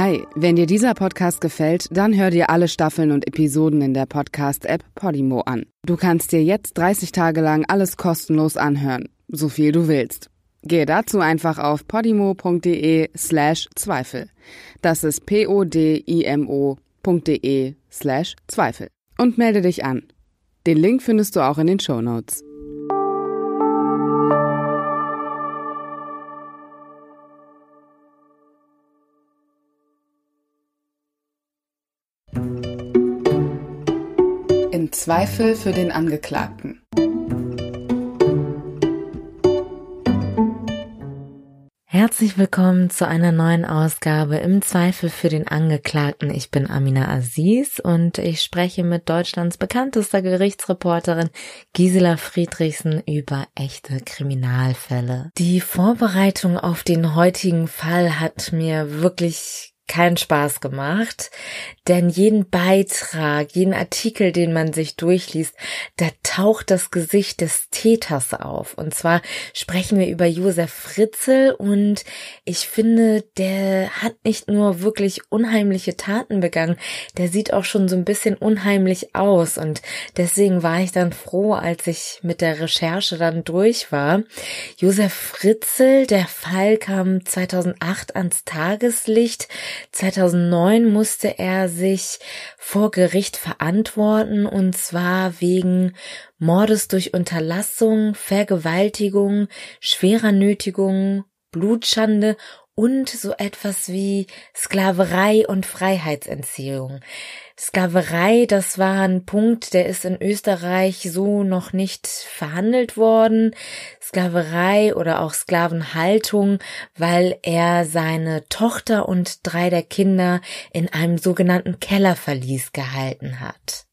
Hi, wenn dir dieser Podcast gefällt, dann hör dir alle Staffeln und Episoden in der Podcast-App Podimo an. Du kannst dir jetzt 30 Tage lang alles kostenlos anhören, so viel du willst. Gehe dazu einfach auf podimo.de slash Zweifel. Das ist p-o-d-i-m-o.de slash Zweifel. Und melde dich an. Den Link findest du auch in den Show Notes. Zweifel für den Angeklagten. Herzlich willkommen zu einer neuen Ausgabe im Zweifel für den Angeklagten. Ich bin Amina Aziz und ich spreche mit Deutschlands bekanntester Gerichtsreporterin Gisela Friedrichsen über echte Kriminalfälle. Die Vorbereitung auf den heutigen Fall hat mir wirklich keinen Spaß gemacht, denn jeden Beitrag, jeden Artikel, den man sich durchliest, da taucht das Gesicht des Täters auf. Und zwar sprechen wir über Josef Fritzel und ich finde, der hat nicht nur wirklich unheimliche Taten begangen, der sieht auch schon so ein bisschen unheimlich aus und deswegen war ich dann froh, als ich mit der Recherche dann durch war. Josef Fritzel, der Fall kam 2008 ans Tageslicht. 2009 musste er sich vor Gericht verantworten und zwar wegen Mordes durch Unterlassung, Vergewaltigung, schwerer Nötigung, Blutschande und so etwas wie Sklaverei und Freiheitsentziehung. Sklaverei, das war ein Punkt, der ist in Österreich so noch nicht verhandelt worden. Sklaverei oder auch Sklavenhaltung, weil er seine Tochter und drei der Kinder in einem sogenannten Kellerverlies gehalten hat.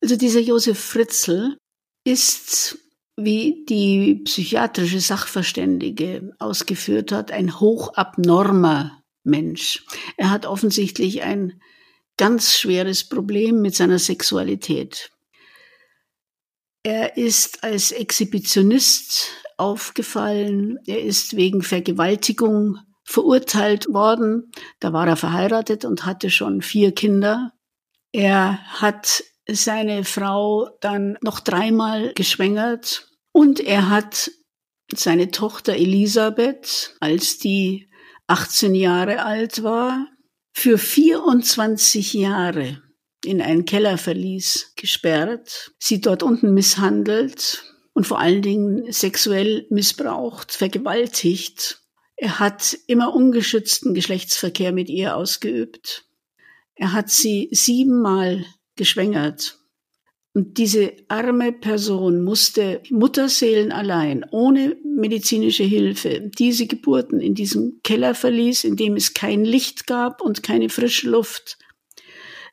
Also dieser Josef Fritzl ist wie die psychiatrische Sachverständige ausgeführt hat, ein hochabnormer Mensch. Er hat offensichtlich ein ganz schweres Problem mit seiner Sexualität. Er ist als Exhibitionist aufgefallen. Er ist wegen Vergewaltigung verurteilt worden. Da war er verheiratet und hatte schon vier Kinder. Er hat seine Frau dann noch dreimal geschwängert und er hat seine Tochter Elisabeth, als die 18 Jahre alt war, für 24 Jahre in ein Kellerverlies gesperrt, sie dort unten misshandelt und vor allen Dingen sexuell missbraucht, vergewaltigt. Er hat immer ungeschützten Geschlechtsverkehr mit ihr ausgeübt. Er hat sie siebenmal geschwängert und diese arme Person musste Mutterseelen allein, ohne medizinische Hilfe, diese Geburten in diesem Kellerverlies, in dem es kein Licht gab und keine frische Luft,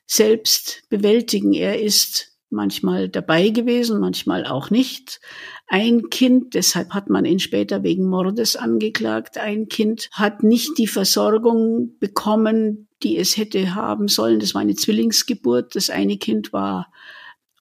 selbst bewältigen. Er ist manchmal dabei gewesen, manchmal auch nicht. Ein Kind, deshalb hat man ihn später wegen Mordes angeklagt, ein Kind hat nicht die Versorgung bekommen, die es hätte haben sollen. Das war eine Zwillingsgeburt. Das eine Kind war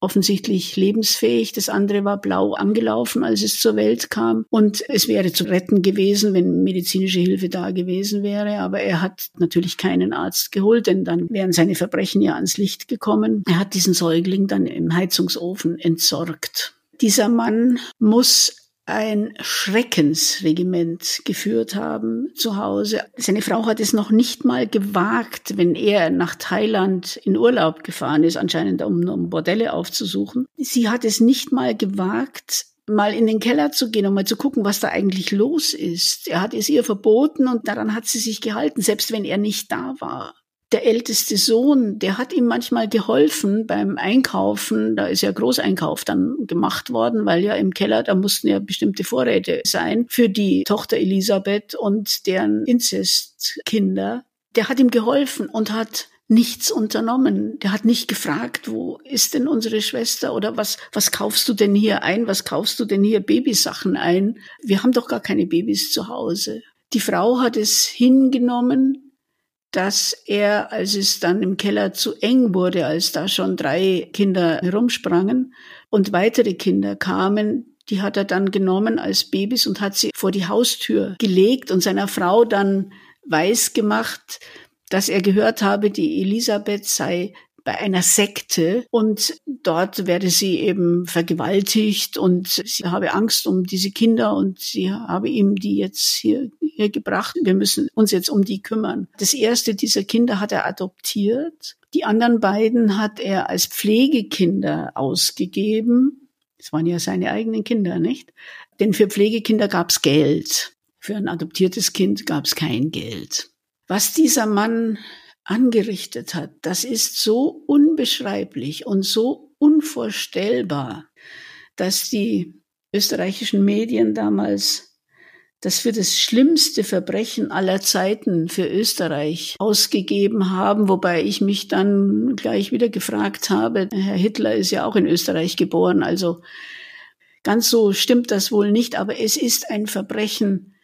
offensichtlich lebensfähig. Das andere war blau angelaufen, als es zur Welt kam. Und es wäre zu retten gewesen, wenn medizinische Hilfe da gewesen wäre. Aber er hat natürlich keinen Arzt geholt, denn dann wären seine Verbrechen ja ans Licht gekommen. Er hat diesen Säugling dann im Heizungsofen entsorgt. Dieser Mann muss ein Schreckensregiment geführt haben zu Hause. Seine Frau hat es noch nicht mal gewagt, wenn er nach Thailand in Urlaub gefahren ist, anscheinend um, um Bordelle aufzusuchen. Sie hat es nicht mal gewagt, mal in den Keller zu gehen und mal zu gucken, was da eigentlich los ist. Er hat es ihr verboten und daran hat sie sich gehalten, selbst wenn er nicht da war der älteste Sohn, der hat ihm manchmal geholfen beim Einkaufen. Da ist ja Großeinkauf dann gemacht worden, weil ja im Keller, da mussten ja bestimmte Vorräte sein für die Tochter Elisabeth und deren Inzestkinder. Der hat ihm geholfen und hat nichts unternommen. Der hat nicht gefragt, wo ist denn unsere Schwester oder was, was kaufst du denn hier ein? Was kaufst du denn hier Babysachen ein? Wir haben doch gar keine Babys zu Hause. Die Frau hat es hingenommen, dass er, als es dann im Keller zu eng wurde, als da schon drei Kinder herumsprangen und weitere Kinder kamen, die hat er dann genommen als Babys und hat sie vor die Haustür gelegt und seiner Frau dann weiß gemacht, dass er gehört habe, die Elisabeth sei bei einer Sekte und dort werde sie eben vergewaltigt und sie habe Angst um diese Kinder und sie habe ihm die jetzt hier, hier gebracht. Wir müssen uns jetzt um die kümmern. Das erste dieser Kinder hat er adoptiert. Die anderen beiden hat er als Pflegekinder ausgegeben. Das waren ja seine eigenen Kinder, nicht? Denn für Pflegekinder gab es Geld. Für ein adoptiertes Kind gab es kein Geld. Was dieser Mann angerichtet hat, das ist so unbeschreiblich und so unvorstellbar, dass die österreichischen Medien damals das für das schlimmste Verbrechen aller Zeiten für Österreich ausgegeben haben, wobei ich mich dann gleich wieder gefragt habe, Herr Hitler ist ja auch in Österreich geboren, also ganz so stimmt das wohl nicht, aber es ist ein Verbrechen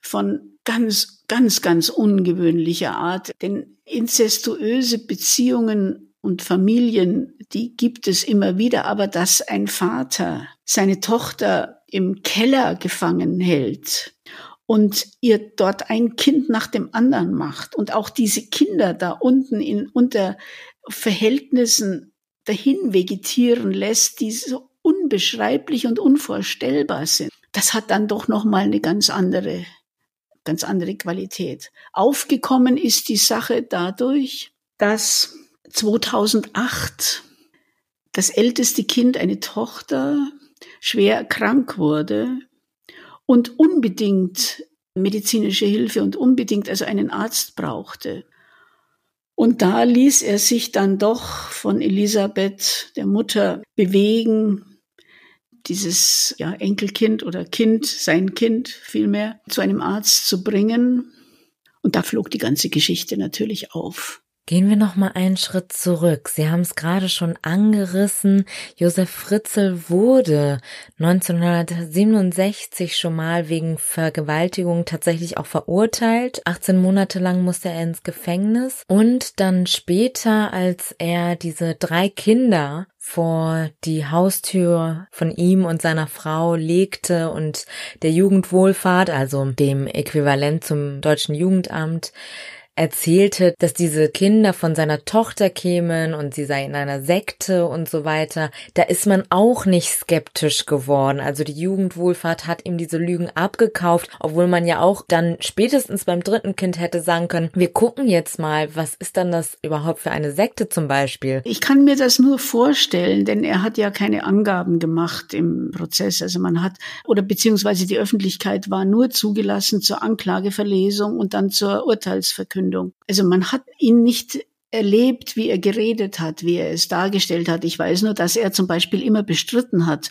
von ganz, ganz, ganz ungewöhnlicher Art, denn inzestuöse Beziehungen und Familien, die gibt es immer wieder, aber dass ein Vater seine Tochter im Keller gefangen hält und ihr dort ein Kind nach dem anderen macht und auch diese Kinder da unten in unter Verhältnissen dahin vegetieren lässt, die so unbeschreiblich und unvorstellbar sind. Das hat dann doch noch mal eine ganz andere ganz andere Qualität. Aufgekommen ist die Sache dadurch, dass 2008 das älteste Kind, eine Tochter, schwer krank wurde und unbedingt medizinische Hilfe und unbedingt also einen Arzt brauchte. Und da ließ er sich dann doch von Elisabeth, der Mutter, bewegen, dieses ja, Enkelkind oder Kind, sein Kind vielmehr, zu einem Arzt zu bringen. Und da flog die ganze Geschichte natürlich auf. Gehen wir noch mal einen Schritt zurück. Sie haben es gerade schon angerissen. Josef Fritzl wurde 1967 schon mal wegen Vergewaltigung tatsächlich auch verurteilt. 18 Monate lang musste er ins Gefängnis und dann später, als er diese drei Kinder vor die Haustür von ihm und seiner Frau legte und der Jugendwohlfahrt, also dem Äquivalent zum deutschen Jugendamt, erzählte, dass diese Kinder von seiner Tochter kämen und sie sei in einer Sekte und so weiter, da ist man auch nicht skeptisch geworden. Also die Jugendwohlfahrt hat ihm diese Lügen abgekauft, obwohl man ja auch dann spätestens beim dritten Kind hätte sagen können, wir gucken jetzt mal, was ist dann das überhaupt für eine Sekte zum Beispiel? Ich kann mir das nur vorstellen, denn er hat ja keine Angaben gemacht im Prozess. Also man hat, oder beziehungsweise die Öffentlichkeit war nur zugelassen zur Anklageverlesung und dann zur Urteilsverkündung. Verkündung. Also man hat ihn nicht erlebt, wie er geredet hat, wie er es dargestellt hat. Ich weiß nur, dass er zum Beispiel immer bestritten hat,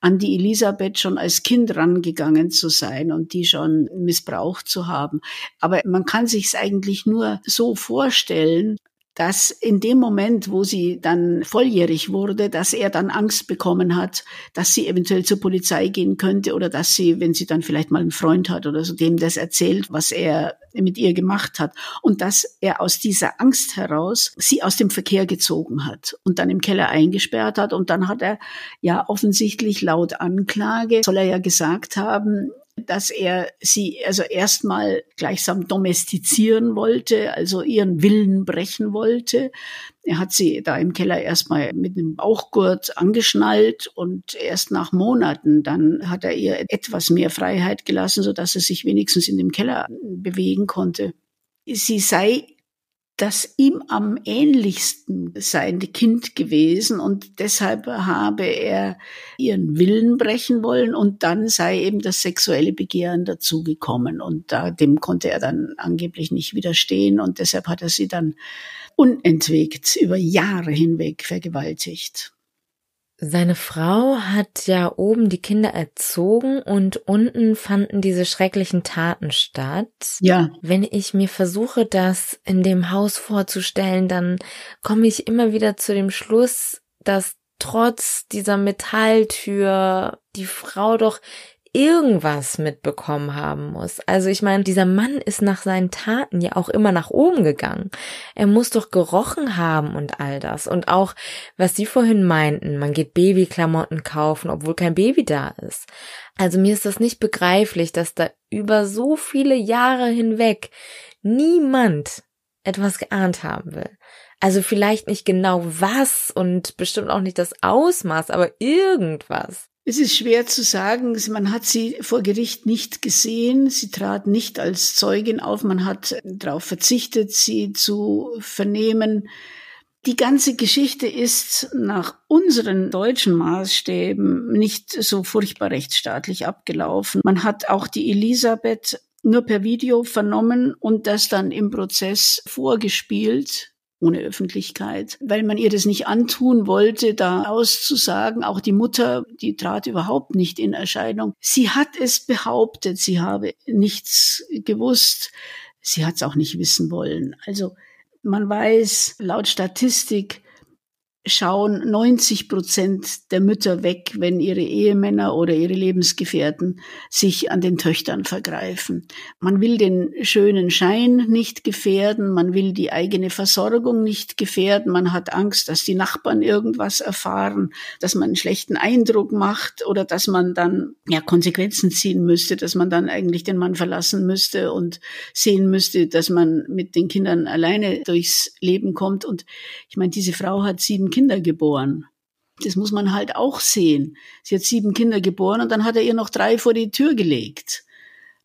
an die Elisabeth schon als Kind rangegangen zu sein und die schon missbraucht zu haben. Aber man kann sich es eigentlich nur so vorstellen, dass in dem Moment, wo sie dann volljährig wurde, dass er dann Angst bekommen hat, dass sie eventuell zur Polizei gehen könnte oder dass sie, wenn sie dann vielleicht mal einen Freund hat oder so, dem das erzählt, was er mit ihr gemacht hat. Und dass er aus dieser Angst heraus sie aus dem Verkehr gezogen hat und dann im Keller eingesperrt hat. Und dann hat er ja offensichtlich laut Anklage, soll er ja gesagt haben, dass er sie also erstmal gleichsam domestizieren wollte, also ihren Willen brechen wollte. Er hat sie da im Keller erstmal mit einem Bauchgurt angeschnallt und erst nach Monaten dann hat er ihr etwas mehr Freiheit gelassen, so dass sie sich wenigstens in dem Keller bewegen konnte. Sie sei das ihm am ähnlichsten seiende Kind gewesen und deshalb habe er ihren Willen brechen wollen und dann sei eben das sexuelle Begehren dazugekommen und da, dem konnte er dann angeblich nicht widerstehen und deshalb hat er sie dann unentwegt über Jahre hinweg vergewaltigt. Seine Frau hat ja oben die Kinder erzogen und unten fanden diese schrecklichen Taten statt. Ja. Wenn ich mir versuche, das in dem Haus vorzustellen, dann komme ich immer wieder zu dem Schluss, dass trotz dieser Metalltür die Frau doch irgendwas mitbekommen haben muss. Also ich meine, dieser Mann ist nach seinen Taten ja auch immer nach oben gegangen. Er muss doch gerochen haben und all das. Und auch, was Sie vorhin meinten, man geht Babyklamotten kaufen, obwohl kein Baby da ist. Also mir ist das nicht begreiflich, dass da über so viele Jahre hinweg niemand etwas geahnt haben will. Also vielleicht nicht genau was und bestimmt auch nicht das Ausmaß, aber irgendwas. Es ist schwer zu sagen. Man hat sie vor Gericht nicht gesehen. Sie trat nicht als Zeugin auf. Man hat darauf verzichtet, sie zu vernehmen. Die ganze Geschichte ist nach unseren deutschen Maßstäben nicht so furchtbar rechtsstaatlich abgelaufen. Man hat auch die Elisabeth nur per Video vernommen und das dann im Prozess vorgespielt ohne Öffentlichkeit, weil man ihr das nicht antun wollte, da auszusagen. Auch die Mutter, die trat überhaupt nicht in Erscheinung. Sie hat es behauptet, sie habe nichts gewusst. Sie hat es auch nicht wissen wollen. Also man weiß laut Statistik, schauen 90 Prozent der Mütter weg, wenn ihre Ehemänner oder ihre Lebensgefährten sich an den Töchtern vergreifen. Man will den schönen Schein nicht gefährden, man will die eigene Versorgung nicht gefährden, man hat Angst, dass die Nachbarn irgendwas erfahren, dass man einen schlechten Eindruck macht oder dass man dann ja Konsequenzen ziehen müsste, dass man dann eigentlich den Mann verlassen müsste und sehen müsste, dass man mit den Kindern alleine durchs Leben kommt. Und ich meine, diese Frau hat sieben Kinder geboren. Das muss man halt auch sehen. Sie hat sieben Kinder geboren und dann hat er ihr noch drei vor die Tür gelegt.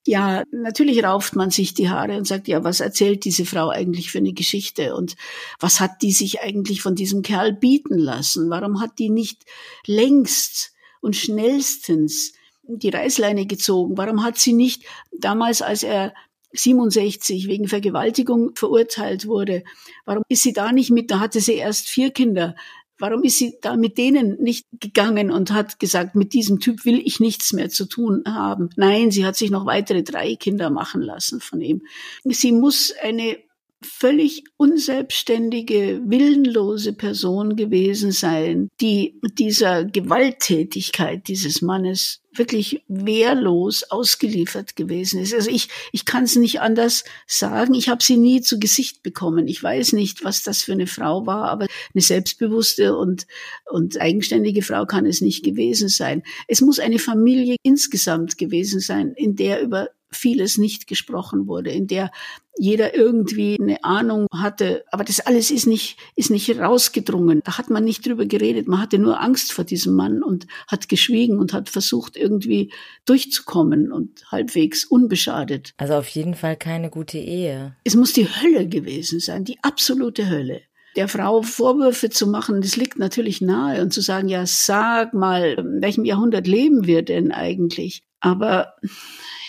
Ja, natürlich rauft man sich die Haare und sagt, ja, was erzählt diese Frau eigentlich für eine Geschichte und was hat die sich eigentlich von diesem Kerl bieten lassen? Warum hat die nicht längst und schnellstens die Reißleine gezogen? Warum hat sie nicht damals, als er 67 wegen Vergewaltigung verurteilt wurde. Warum ist sie da nicht mit? Da hatte sie erst vier Kinder. Warum ist sie da mit denen nicht gegangen und hat gesagt, mit diesem Typ will ich nichts mehr zu tun haben? Nein, sie hat sich noch weitere drei Kinder machen lassen von ihm. Sie muss eine völlig unselbstständige, willenlose Person gewesen sein, die dieser Gewalttätigkeit dieses Mannes wirklich wehrlos ausgeliefert gewesen ist. Also ich, ich kann es nicht anders sagen. Ich habe sie nie zu Gesicht bekommen. Ich weiß nicht, was das für eine Frau war, aber eine selbstbewusste und, und eigenständige Frau kann es nicht gewesen sein. Es muss eine Familie insgesamt gewesen sein, in der über vieles nicht gesprochen wurde, in der jeder irgendwie eine Ahnung hatte. Aber das alles ist nicht, ist nicht rausgedrungen. Da hat man nicht drüber geredet. Man hatte nur Angst vor diesem Mann und hat geschwiegen und hat versucht, irgendwie durchzukommen und halbwegs unbeschadet. Also auf jeden Fall keine gute Ehe. Es muss die Hölle gewesen sein, die absolute Hölle der Frau Vorwürfe zu machen, das liegt natürlich nahe und zu sagen, ja, sag mal, in welchem Jahrhundert leben wir denn eigentlich? Aber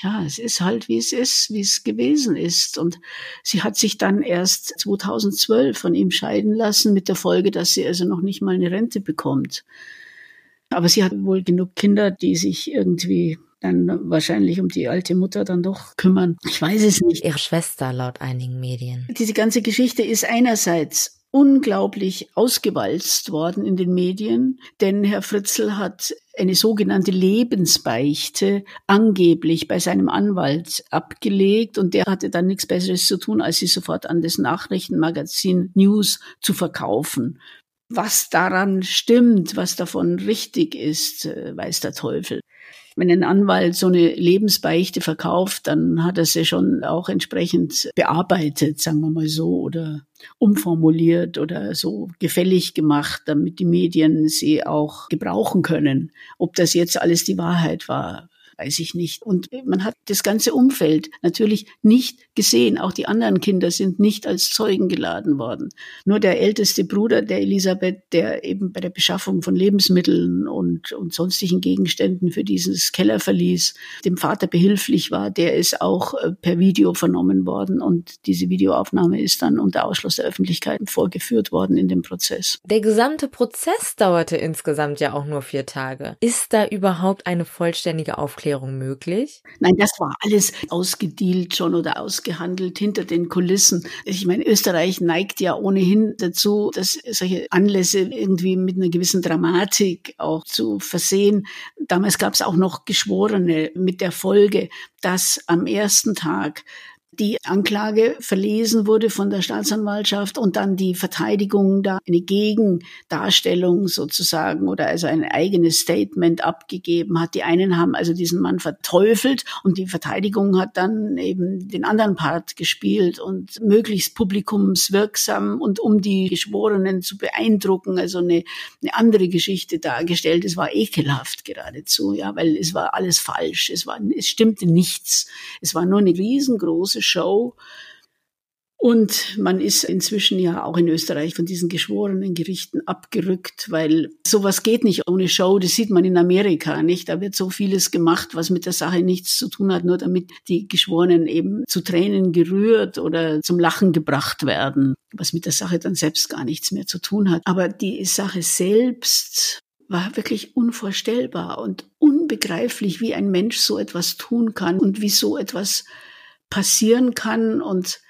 ja, es ist halt, wie es ist, wie es gewesen ist. Und sie hat sich dann erst 2012 von ihm scheiden lassen, mit der Folge, dass sie also noch nicht mal eine Rente bekommt. Aber sie hat wohl genug Kinder, die sich irgendwie dann wahrscheinlich um die alte Mutter dann doch kümmern. Ich weiß es nicht. Ihre Schwester laut einigen Medien. Diese ganze Geschichte ist einerseits unglaublich ausgewalzt worden in den Medien, denn Herr Fritzl hat eine sogenannte Lebensbeichte angeblich bei seinem Anwalt abgelegt und der hatte dann nichts Besseres zu tun, als sie sofort an das Nachrichtenmagazin News zu verkaufen. Was daran stimmt, was davon richtig ist, äh, weiß der Teufel wenn ein Anwalt so eine Lebensbeichte verkauft, dann hat er sie schon auch entsprechend bearbeitet, sagen wir mal so, oder umformuliert oder so gefällig gemacht, damit die Medien sie auch gebrauchen können. Ob das jetzt alles die Wahrheit war, weiß ich nicht. Und man hat das ganze Umfeld natürlich nicht gesehen. Auch die anderen Kinder sind nicht als Zeugen geladen worden. Nur der älteste Bruder der Elisabeth, der eben bei der Beschaffung von Lebensmitteln und, und sonstigen Gegenständen für dieses Kellerverlies dem Vater behilflich war, der ist auch äh, per Video vernommen worden. Und diese Videoaufnahme ist dann unter Ausschluss der Öffentlichkeit vorgeführt worden in dem Prozess. Der gesamte Prozess dauerte insgesamt ja auch nur vier Tage. Ist da überhaupt eine vollständige Aufklärung Aufklärung möglich? Nein, das war alles ausgedealt schon oder ausgehandelt hinter den Kulissen. Ich meine, Österreich neigt ja ohnehin dazu, dass solche Anlässe irgendwie mit einer gewissen Dramatik auch zu versehen. Damals gab es auch noch Geschworene mit der Folge, dass am ersten Tag die Anklage verlesen wurde von der Staatsanwaltschaft und dann die Verteidigung da eine Gegendarstellung sozusagen oder also ein eigenes Statement abgegeben hat. Die einen haben also diesen Mann verteufelt und die Verteidigung hat dann eben den anderen Part gespielt und möglichst publikumswirksam und um die Geschworenen zu beeindrucken, also eine, eine andere Geschichte dargestellt. Es war ekelhaft geradezu, ja, weil es war alles falsch. Es war, es stimmte nichts. Es war nur eine riesengroße Show. Und man ist inzwischen ja auch in Österreich von diesen geschworenen Gerichten abgerückt, weil sowas geht nicht ohne Show. Das sieht man in Amerika nicht. Da wird so vieles gemacht, was mit der Sache nichts zu tun hat, nur damit die Geschworenen eben zu Tränen gerührt oder zum Lachen gebracht werden, was mit der Sache dann selbst gar nichts mehr zu tun hat. Aber die Sache selbst war wirklich unvorstellbar und unbegreiflich, wie ein Mensch so etwas tun kann und wie so etwas passieren kann und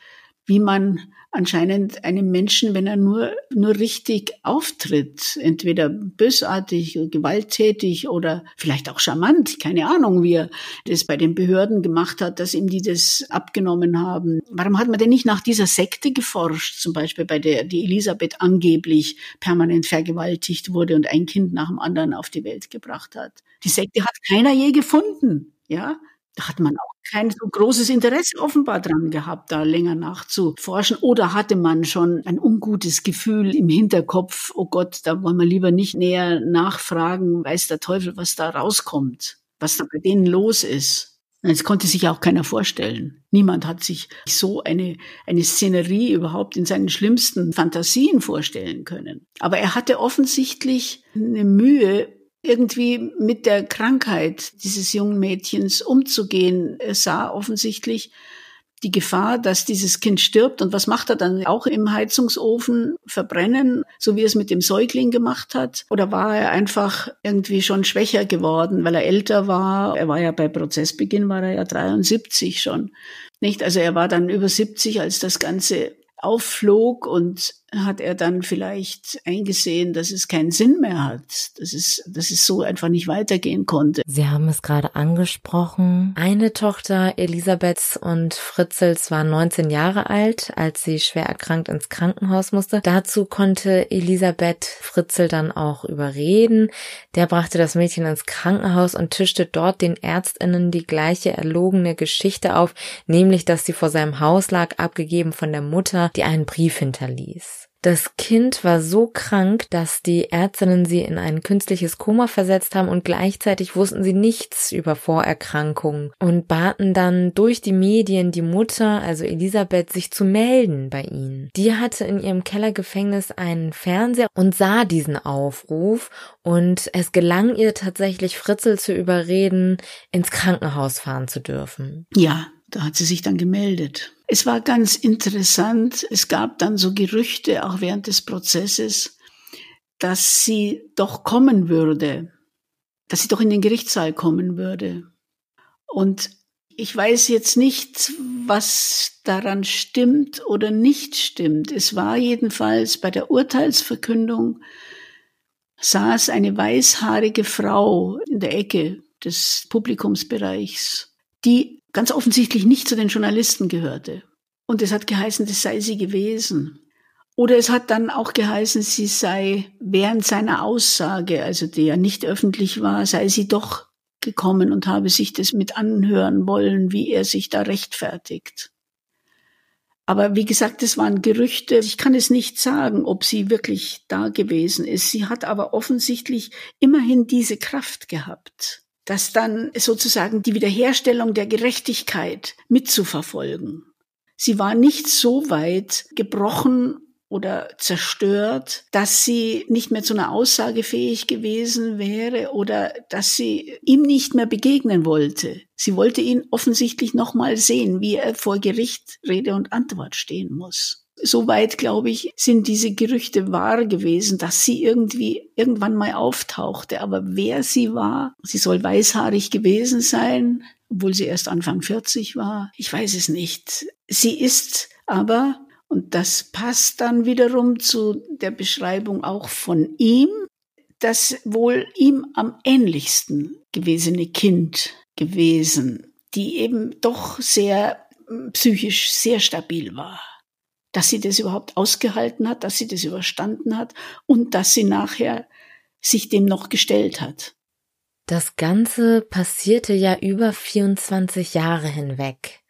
wie man anscheinend einem Menschen, wenn er nur, nur richtig auftritt, entweder bösartig, gewalttätig oder vielleicht auch charmant, keine Ahnung, wie er das bei den Behörden gemacht hat, dass ihm die das abgenommen haben. Warum hat man denn nicht nach dieser Sekte geforscht, zum Beispiel bei der die Elisabeth angeblich permanent vergewaltigt wurde und ein Kind nach dem anderen auf die Welt gebracht hat? Die Sekte hat keiner je gefunden, ja? Da hat man auch kein so großes Interesse offenbar dran gehabt, da länger nachzuforschen. Oder hatte man schon ein ungutes Gefühl im Hinterkopf, oh Gott, da wollen wir lieber nicht näher nachfragen, weiß der Teufel, was da rauskommt, was da bei denen los ist. Das konnte sich auch keiner vorstellen. Niemand hat sich so eine, eine Szenerie überhaupt in seinen schlimmsten Fantasien vorstellen können. Aber er hatte offensichtlich eine Mühe, irgendwie mit der Krankheit dieses jungen Mädchens umzugehen. Er sah offensichtlich die Gefahr, dass dieses Kind stirbt. Und was macht er dann? Auch im Heizungsofen verbrennen, so wie er es mit dem Säugling gemacht hat? Oder war er einfach irgendwie schon schwächer geworden, weil er älter war? Er war ja bei Prozessbeginn, war er ja 73 schon. Nicht? Also er war dann über 70, als das Ganze aufflog und hat er dann vielleicht eingesehen, dass es keinen Sinn mehr hat, dass es, dass es so einfach nicht weitergehen konnte. Sie haben es gerade angesprochen. Eine Tochter Elisabeths und Fritzels war 19 Jahre alt, als sie schwer erkrankt ins Krankenhaus musste. Dazu konnte Elisabeth Fritzel dann auch überreden. Der brachte das Mädchen ins Krankenhaus und tischte dort den Ärztinnen die gleiche erlogene Geschichte auf, nämlich, dass sie vor seinem Haus lag, abgegeben von der Mutter, die einen Brief hinterließ. Das Kind war so krank, dass die Ärztinnen sie in ein künstliches Koma versetzt haben und gleichzeitig wussten sie nichts über Vorerkrankungen und baten dann durch die Medien die Mutter, also Elisabeth, sich zu melden bei ihnen. Die hatte in ihrem Kellergefängnis einen Fernseher und sah diesen Aufruf und es gelang ihr tatsächlich Fritzel zu überreden, ins Krankenhaus fahren zu dürfen. Ja, da hat sie sich dann gemeldet. Es war ganz interessant. Es gab dann so Gerüchte, auch während des Prozesses, dass sie doch kommen würde, dass sie doch in den Gerichtssaal kommen würde. Und ich weiß jetzt nicht, was daran stimmt oder nicht stimmt. Es war jedenfalls bei der Urteilsverkündung saß eine weißhaarige Frau in der Ecke des Publikumsbereichs, die ganz offensichtlich nicht zu den Journalisten gehörte. Und es hat geheißen, das sei sie gewesen. Oder es hat dann auch geheißen, sie sei während seiner Aussage, also die ja nicht öffentlich war, sei sie doch gekommen und habe sich das mit anhören wollen, wie er sich da rechtfertigt. Aber wie gesagt, es waren Gerüchte. Ich kann es nicht sagen, ob sie wirklich da gewesen ist. Sie hat aber offensichtlich immerhin diese Kraft gehabt das dann sozusagen die Wiederherstellung der Gerechtigkeit mitzuverfolgen. Sie war nicht so weit gebrochen oder zerstört, dass sie nicht mehr zu einer Aussage fähig gewesen wäre oder dass sie ihm nicht mehr begegnen wollte. Sie wollte ihn offensichtlich noch mal sehen, wie er vor Gericht Rede und Antwort stehen muss. Soweit, glaube ich, sind diese Gerüchte wahr gewesen, dass sie irgendwie irgendwann mal auftauchte. Aber wer sie war, sie soll weißhaarig gewesen sein, obwohl sie erst Anfang 40 war. Ich weiß es nicht. Sie ist aber, und das passt dann wiederum zu der Beschreibung auch von ihm, das wohl ihm am ähnlichsten gewesene Kind gewesen, die eben doch sehr psychisch sehr stabil war. Dass sie das überhaupt ausgehalten hat, dass sie das überstanden hat und dass sie nachher sich dem noch gestellt hat. Das Ganze passierte ja über 24 Jahre hinweg.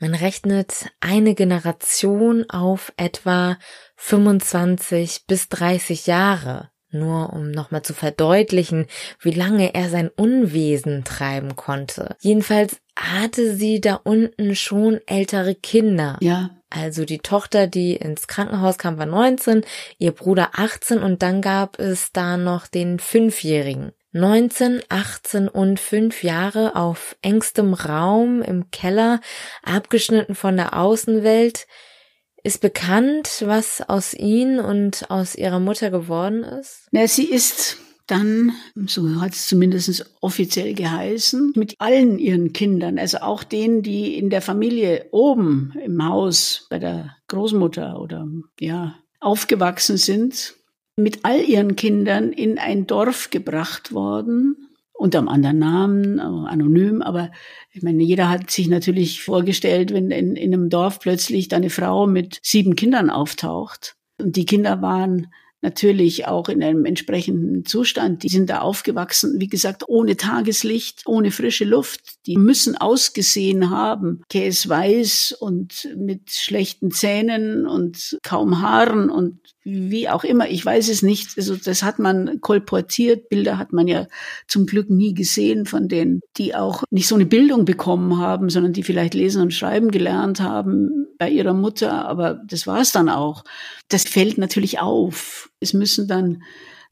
Man rechnet eine Generation auf etwa 25 bis 30 Jahre. Nur um nochmal zu verdeutlichen, wie lange er sein Unwesen treiben konnte. Jedenfalls hatte sie da unten schon ältere Kinder. Ja. Also die Tochter, die ins Krankenhaus kam, war 19, ihr Bruder 18 und dann gab es da noch den Fünfjährigen. 19, 18 und 5 Jahre auf engstem Raum im Keller, abgeschnitten von der Außenwelt. Ist bekannt, was aus ihnen und aus ihrer Mutter geworden ist? Na, sie ist dann, so hat es zumindest offiziell geheißen, mit allen ihren Kindern, also auch denen, die in der Familie oben im Haus bei der Großmutter oder ja aufgewachsen sind, mit all ihren Kindern in ein Dorf gebracht worden, unter einem anderen Namen, anonym, aber ich meine, jeder hat sich natürlich vorgestellt, wenn in, in einem Dorf plötzlich da eine Frau mit sieben Kindern auftaucht. Und die Kinder waren natürlich auch in einem entsprechenden Zustand. Die sind da aufgewachsen, wie gesagt, ohne Tageslicht, ohne frische Luft. Die müssen ausgesehen haben, käseweiß und mit schlechten Zähnen und kaum Haaren und wie auch immer, ich weiß es nicht. Also das hat man kolportiert. Bilder hat man ja zum Glück nie gesehen von denen, die auch nicht so eine Bildung bekommen haben, sondern die vielleicht lesen und schreiben gelernt haben bei ihrer Mutter. Aber das war es dann auch. Das fällt natürlich auf. Es müssen dann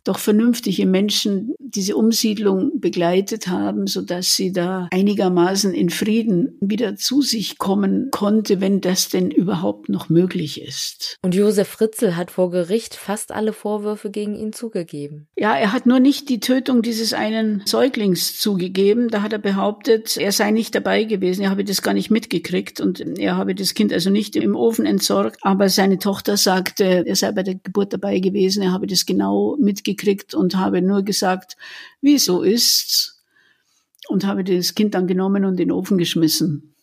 doch vernünftige Menschen diese Umsiedlung begleitet haben, so dass sie da einigermaßen in Frieden wieder zu sich kommen konnte, wenn das denn überhaupt noch möglich ist. Und Josef Fritzl hat vor Gericht fast alle Vorwürfe gegen ihn zugegeben. Ja, er hat nur nicht die Tötung dieses einen Säuglings zugegeben. Da hat er behauptet, er sei nicht dabei gewesen. Er habe das gar nicht mitgekriegt und er habe das Kind also nicht im Ofen entsorgt. Aber seine Tochter sagte, er sei bei der Geburt dabei gewesen. Er habe das genau mitgekriegt gekriegt und habe nur gesagt, wieso ist's? Und habe das Kind dann genommen und in den Ofen geschmissen.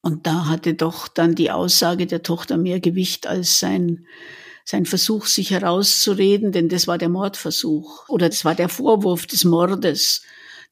Und da hatte doch dann die Aussage der Tochter mehr Gewicht als sein, sein Versuch, sich herauszureden, denn das war der Mordversuch oder das war der Vorwurf des Mordes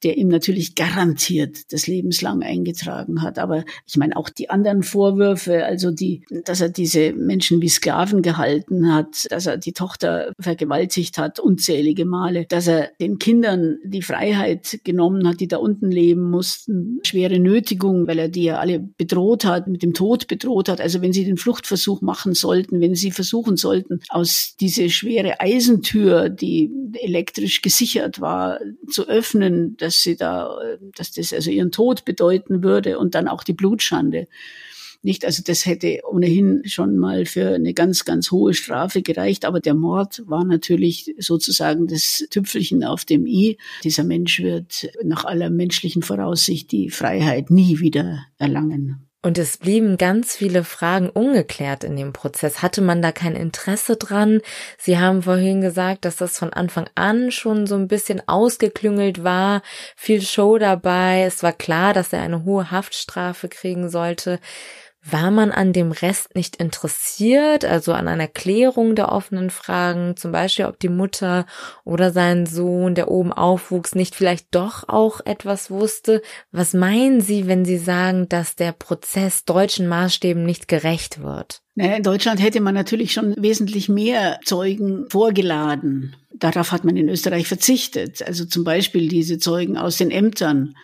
der ihm natürlich garantiert das lebenslang eingetragen hat. Aber ich meine auch die anderen Vorwürfe, also die, dass er diese Menschen wie Sklaven gehalten hat, dass er die Tochter vergewaltigt hat, unzählige Male, dass er den Kindern die Freiheit genommen hat, die da unten leben mussten, schwere Nötigung, weil er die ja alle bedroht hat, mit dem Tod bedroht hat. Also wenn sie den Fluchtversuch machen sollten, wenn sie versuchen sollten, aus diese schwere Eisentür, die elektrisch gesichert war, zu öffnen, dass dass sie da, dass das also ihren Tod bedeuten würde und dann auch die Blutschande. Nicht, also das hätte ohnehin schon mal für eine ganz, ganz hohe Strafe gereicht, aber der Mord war natürlich sozusagen das Tüpfelchen auf dem i. Dieser Mensch wird nach aller menschlichen Voraussicht die Freiheit nie wieder erlangen. Und es blieben ganz viele Fragen ungeklärt in dem Prozess. Hatte man da kein Interesse dran? Sie haben vorhin gesagt, dass das von Anfang an schon so ein bisschen ausgeklüngelt war, viel Show dabei. Es war klar, dass er eine hohe Haftstrafe kriegen sollte. War man an dem Rest nicht interessiert, also an einer Klärung der offenen Fragen, zum Beispiel ob die Mutter oder sein Sohn, der oben aufwuchs, nicht vielleicht doch auch etwas wusste? Was meinen Sie, wenn Sie sagen, dass der Prozess deutschen Maßstäben nicht gerecht wird? In Deutschland hätte man natürlich schon wesentlich mehr Zeugen vorgeladen. Darauf hat man in Österreich verzichtet. Also zum Beispiel diese Zeugen aus den Ämtern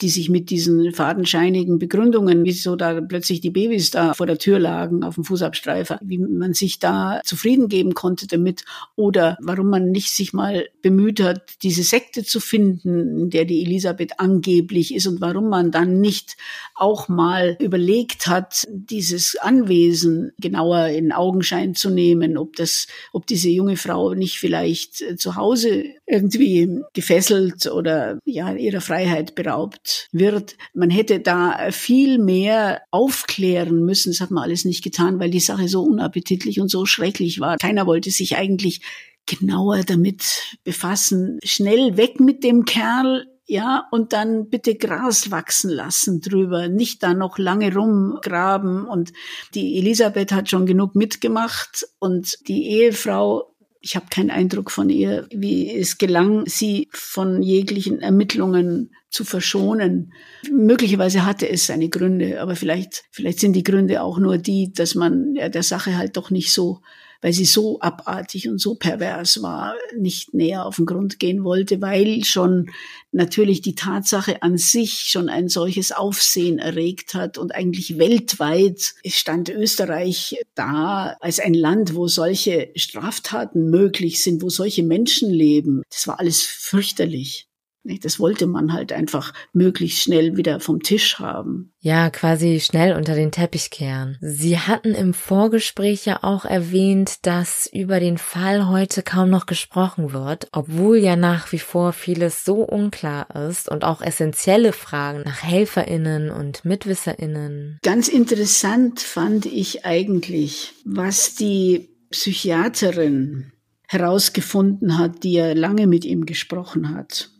die sich mit diesen fadenscheinigen Begründungen, wieso da plötzlich die Babys da vor der Tür lagen auf dem Fußabstreifer, wie man sich da zufrieden geben konnte damit oder warum man nicht sich mal bemüht hat, diese Sekte zu finden, in der die Elisabeth angeblich ist und warum man dann nicht auch mal überlegt hat, dieses Anwesen genauer in Augenschein zu nehmen, ob das, ob diese junge Frau nicht vielleicht zu Hause irgendwie gefesselt oder ja ihrer Freiheit beraubt wird. Man hätte da viel mehr aufklären müssen. Das hat man alles nicht getan, weil die Sache so unappetitlich und so schrecklich war. Keiner wollte sich eigentlich genauer damit befassen. Schnell weg mit dem Kerl. ja, und dann bitte Gras wachsen lassen drüber, nicht da noch lange rumgraben. Und die Elisabeth hat schon genug mitgemacht und die Ehefrau ich habe keinen Eindruck von ihr, wie es gelang, sie von jeglichen Ermittlungen zu verschonen. Möglicherweise hatte es seine Gründe, aber vielleicht, vielleicht sind die Gründe auch nur die, dass man ja, der Sache halt doch nicht so weil sie so abartig und so pervers war, nicht näher auf den Grund gehen wollte, weil schon natürlich die Tatsache an sich schon ein solches Aufsehen erregt hat und eigentlich weltweit stand Österreich da als ein Land, wo solche Straftaten möglich sind, wo solche Menschen leben. Das war alles fürchterlich. Das wollte man halt einfach möglichst schnell wieder vom Tisch haben. Ja, quasi schnell unter den Teppich kehren. Sie hatten im Vorgespräch ja auch erwähnt, dass über den Fall heute kaum noch gesprochen wird, obwohl ja nach wie vor vieles so unklar ist und auch essentielle Fragen nach Helferinnen und Mitwisserinnen. Ganz interessant fand ich eigentlich, was die Psychiaterin herausgefunden hat, die ja lange mit ihm gesprochen hat.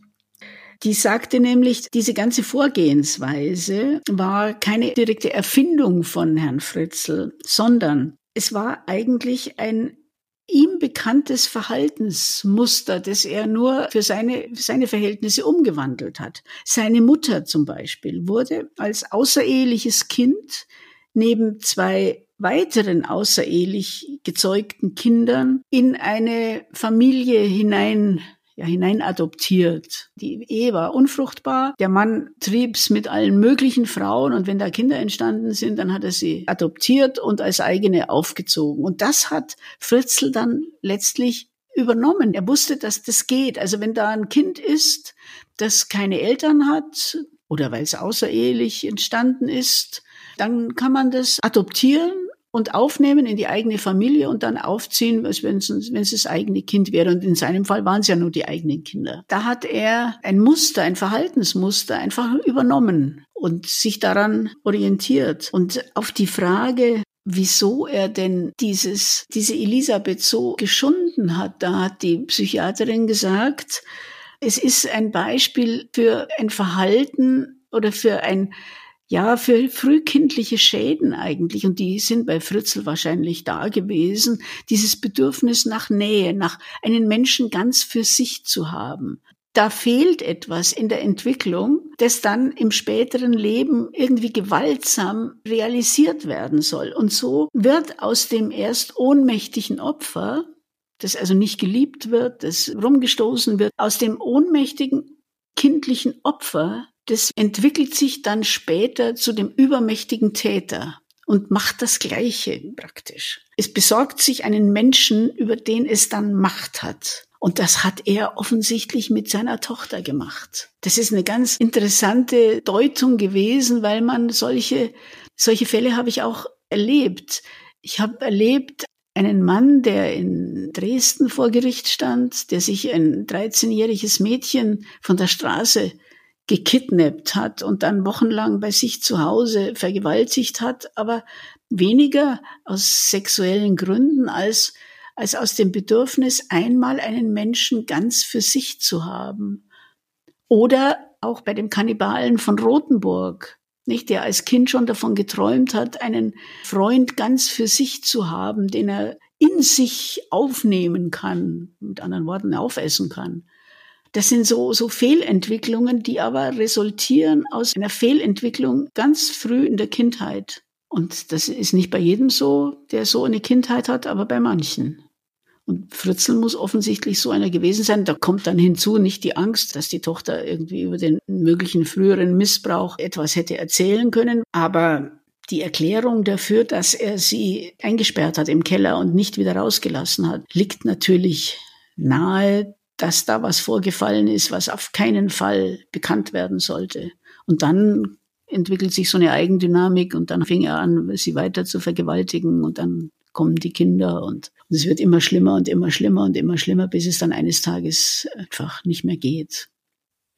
Die sagte nämlich, diese ganze Vorgehensweise war keine direkte Erfindung von Herrn Fritzl, sondern es war eigentlich ein ihm bekanntes Verhaltensmuster, das er nur für seine, für seine Verhältnisse umgewandelt hat. Seine Mutter zum Beispiel wurde als außereheliches Kind neben zwei weiteren außerehelich gezeugten Kindern in eine Familie hinein ja, hineinadoptiert. Die Ehe war unfruchtbar. Der Mann trieb's mit allen möglichen Frauen und wenn da Kinder entstanden sind, dann hat er sie adoptiert und als eigene aufgezogen. Und das hat Fritzl dann letztlich übernommen. Er wusste, dass das geht. Also wenn da ein Kind ist, das keine Eltern hat oder weil es außerehelich entstanden ist, dann kann man das adoptieren und aufnehmen in die eigene Familie und dann aufziehen, als wenn es, wenn es das eigene Kind wäre. Und in seinem Fall waren es ja nur die eigenen Kinder. Da hat er ein Muster, ein Verhaltensmuster einfach übernommen und sich daran orientiert. Und auf die Frage, wieso er denn dieses, diese Elisabeth so geschunden hat, da hat die Psychiaterin gesagt, es ist ein Beispiel für ein Verhalten oder für ein ja, für frühkindliche Schäden eigentlich, und die sind bei Fritzl wahrscheinlich da gewesen, dieses Bedürfnis nach Nähe, nach einen Menschen ganz für sich zu haben. Da fehlt etwas in der Entwicklung, das dann im späteren Leben irgendwie gewaltsam realisiert werden soll. Und so wird aus dem erst ohnmächtigen Opfer, das also nicht geliebt wird, das rumgestoßen wird, aus dem ohnmächtigen kindlichen Opfer das entwickelt sich dann später zu dem übermächtigen Täter und macht das Gleiche praktisch. Es besorgt sich einen Menschen, über den es dann Macht hat. Und das hat er offensichtlich mit seiner Tochter gemacht. Das ist eine ganz interessante Deutung gewesen, weil man solche, solche Fälle habe ich auch erlebt. Ich habe erlebt einen Mann, der in Dresden vor Gericht stand, der sich ein 13-jähriges Mädchen von der Straße gekidnappt hat und dann wochenlang bei sich zu Hause vergewaltigt hat, aber weniger aus sexuellen Gründen als, als aus dem Bedürfnis, einmal einen Menschen ganz für sich zu haben. Oder auch bei dem Kannibalen von Rothenburg, nicht, der als Kind schon davon geträumt hat, einen Freund ganz für sich zu haben, den er in sich aufnehmen kann, mit anderen Worten aufessen kann. Das sind so, so Fehlentwicklungen, die aber resultieren aus einer Fehlentwicklung ganz früh in der Kindheit. Und das ist nicht bei jedem so, der so eine Kindheit hat, aber bei manchen. Und Fritzl muss offensichtlich so einer gewesen sein. Da kommt dann hinzu nicht die Angst, dass die Tochter irgendwie über den möglichen früheren Missbrauch etwas hätte erzählen können, aber die Erklärung dafür, dass er sie eingesperrt hat im Keller und nicht wieder rausgelassen hat, liegt natürlich nahe, dass da was vorgefallen ist, was auf keinen Fall bekannt werden sollte. Und dann entwickelt sich so eine Eigendynamik und dann fing er an, sie weiter zu vergewaltigen und dann kommen die Kinder und, und es wird immer schlimmer und immer schlimmer und immer schlimmer, bis es dann eines Tages einfach nicht mehr geht.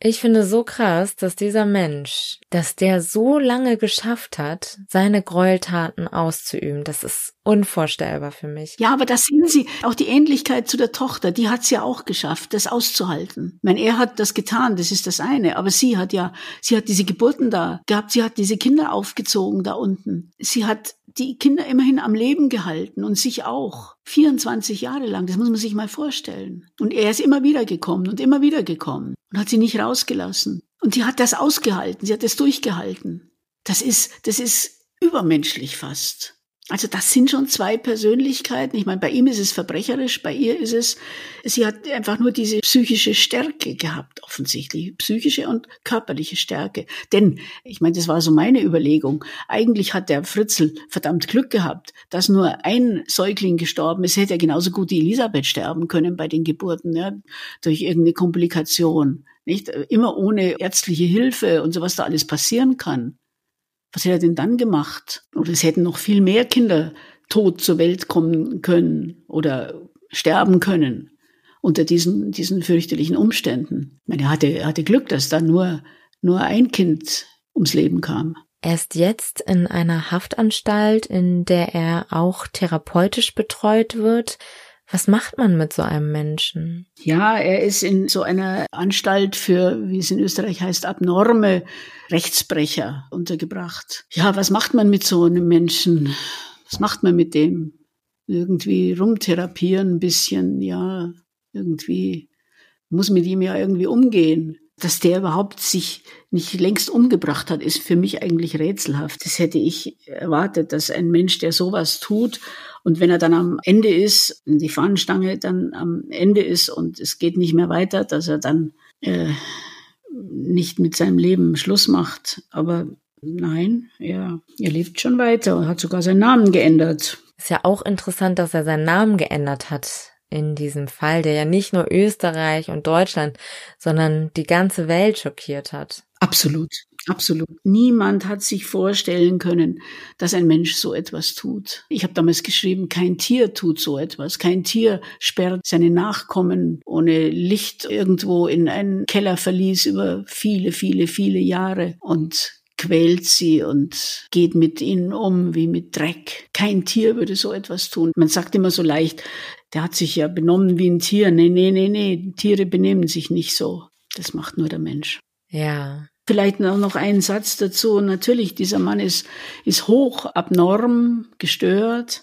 Ich finde so krass, dass dieser Mensch, dass der so lange geschafft hat, seine Gräueltaten auszuüben. Das ist unvorstellbar für mich. Ja, aber das sehen Sie, auch die Ähnlichkeit zu der Tochter, die hat es ja auch geschafft, das auszuhalten. Ich meine, er hat das getan, das ist das eine, aber sie hat ja, sie hat diese Geburten da gehabt, sie hat diese Kinder aufgezogen da unten. Sie hat die Kinder immerhin am Leben gehalten und sich auch. 24 Jahre lang, das muss man sich mal vorstellen. Und er ist immer wieder gekommen und immer wieder gekommen und hat sie nicht rausgelassen. Und sie hat das ausgehalten, sie hat das durchgehalten. Das ist, das ist übermenschlich fast. Also das sind schon zwei Persönlichkeiten. Ich meine, bei ihm ist es verbrecherisch, bei ihr ist es, sie hat einfach nur diese psychische Stärke gehabt, offensichtlich. Psychische und körperliche Stärke. Denn, ich meine, das war so meine Überlegung. Eigentlich hat der Fritzl verdammt Glück gehabt, dass nur ein Säugling gestorben ist. Hätte ja genauso gut die Elisabeth sterben können bei den Geburten, ja, durch irgendeine Komplikation. Nicht? Immer ohne ärztliche Hilfe und so was da alles passieren kann. Was hätte er denn dann gemacht? Oder es hätten noch viel mehr Kinder tot zur Welt kommen können oder sterben können unter diesen, diesen fürchterlichen Umständen. Ich meine, er hatte, er hatte Glück, dass da nur, nur ein Kind ums Leben kam. Er ist jetzt in einer Haftanstalt, in der er auch therapeutisch betreut wird. Was macht man mit so einem Menschen? Ja, er ist in so einer Anstalt für, wie es in Österreich heißt, abnorme Rechtsbrecher untergebracht. Ja, was macht man mit so einem Menschen? Was macht man mit dem? Irgendwie rumtherapieren ein bisschen, ja, irgendwie muss mit ihm ja irgendwie umgehen. Dass der überhaupt sich nicht längst umgebracht hat, ist für mich eigentlich rätselhaft. Das hätte ich erwartet, dass ein Mensch, der sowas tut und wenn er dann am Ende ist, die Fahnenstange dann am Ende ist und es geht nicht mehr weiter, dass er dann äh, nicht mit seinem Leben Schluss macht. Aber nein, er, er lebt schon weiter und hat sogar seinen Namen geändert. Ist ja auch interessant, dass er seinen Namen geändert hat in diesem Fall, der ja nicht nur Österreich und Deutschland, sondern die ganze Welt schockiert hat. Absolut. Absolut. Niemand hat sich vorstellen können, dass ein Mensch so etwas tut. Ich habe damals geschrieben, kein Tier tut so etwas. Kein Tier sperrt seine Nachkommen ohne Licht irgendwo in einen Kellerverlies über viele, viele, viele Jahre und quält sie und geht mit ihnen um wie mit Dreck. Kein Tier würde so etwas tun. Man sagt immer so leicht, der hat sich ja benommen wie ein Tier. Nee, nee, nee, nee, Tiere benehmen sich nicht so. Das macht nur der Mensch. Ja, Vielleicht noch ein Satz dazu. Natürlich, dieser Mann ist, ist hoch abnorm gestört,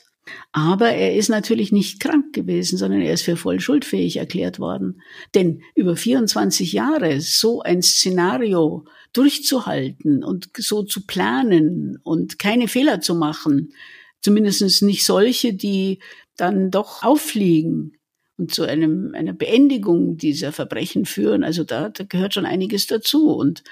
aber er ist natürlich nicht krank gewesen, sondern er ist für voll schuldfähig erklärt worden. Denn über 24 Jahre so ein Szenario durchzuhalten und so zu planen und keine Fehler zu machen, zumindest nicht solche, die dann doch auffliegen, und zu einem, einer Beendigung dieser Verbrechen führen. Also da, da gehört schon einiges dazu. Und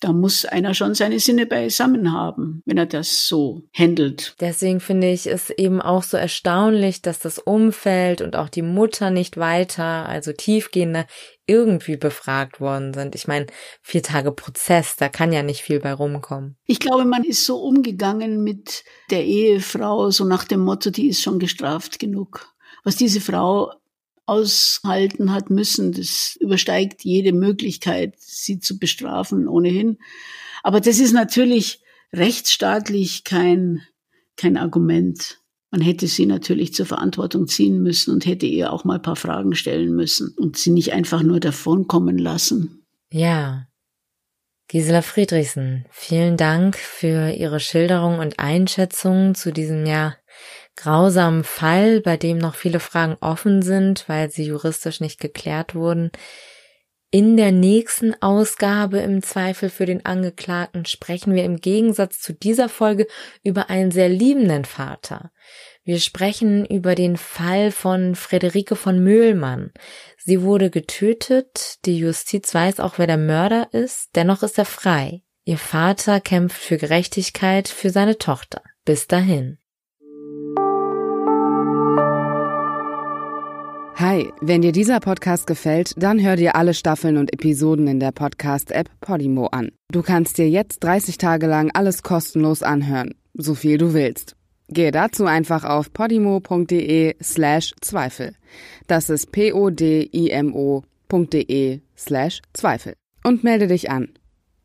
da muss einer schon seine Sinne beisammen haben, wenn er das so handelt. Deswegen finde ich es eben auch so erstaunlich, dass das Umfeld und auch die Mutter nicht weiter, also tiefgehender, irgendwie befragt worden sind. Ich meine, vier Tage Prozess, da kann ja nicht viel bei rumkommen. Ich glaube, man ist so umgegangen mit der Ehefrau, so nach dem Motto, die ist schon gestraft genug was diese Frau aushalten hat müssen, das übersteigt jede Möglichkeit, sie zu bestrafen ohnehin. Aber das ist natürlich rechtsstaatlich kein, kein Argument. Man hätte sie natürlich zur Verantwortung ziehen müssen und hätte ihr auch mal ein paar Fragen stellen müssen und sie nicht einfach nur davonkommen lassen. Ja. Gisela Friedrichsen, vielen Dank für Ihre Schilderung und Einschätzung zu diesem ja grausamen Fall, bei dem noch viele Fragen offen sind, weil sie juristisch nicht geklärt wurden. In der nächsten Ausgabe im Zweifel für den Angeklagten sprechen wir im Gegensatz zu dieser Folge über einen sehr liebenden Vater. Wir sprechen über den Fall von Friederike von Möhlmann. Sie wurde getötet, die Justiz weiß auch, wer der Mörder ist, dennoch ist er frei. Ihr Vater kämpft für Gerechtigkeit für seine Tochter. Bis dahin. Hi, wenn dir dieser Podcast gefällt, dann hör dir alle Staffeln und Episoden in der Podcast-App Podimo an. Du kannst dir jetzt 30 Tage lang alles kostenlos anhören, so viel du willst. Gehe dazu einfach auf podimo.de slash Zweifel. Das ist p-o-d-i-m-o.de slash Zweifel. und melde dich an.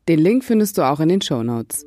Den Link findest du auch in den Show Notes.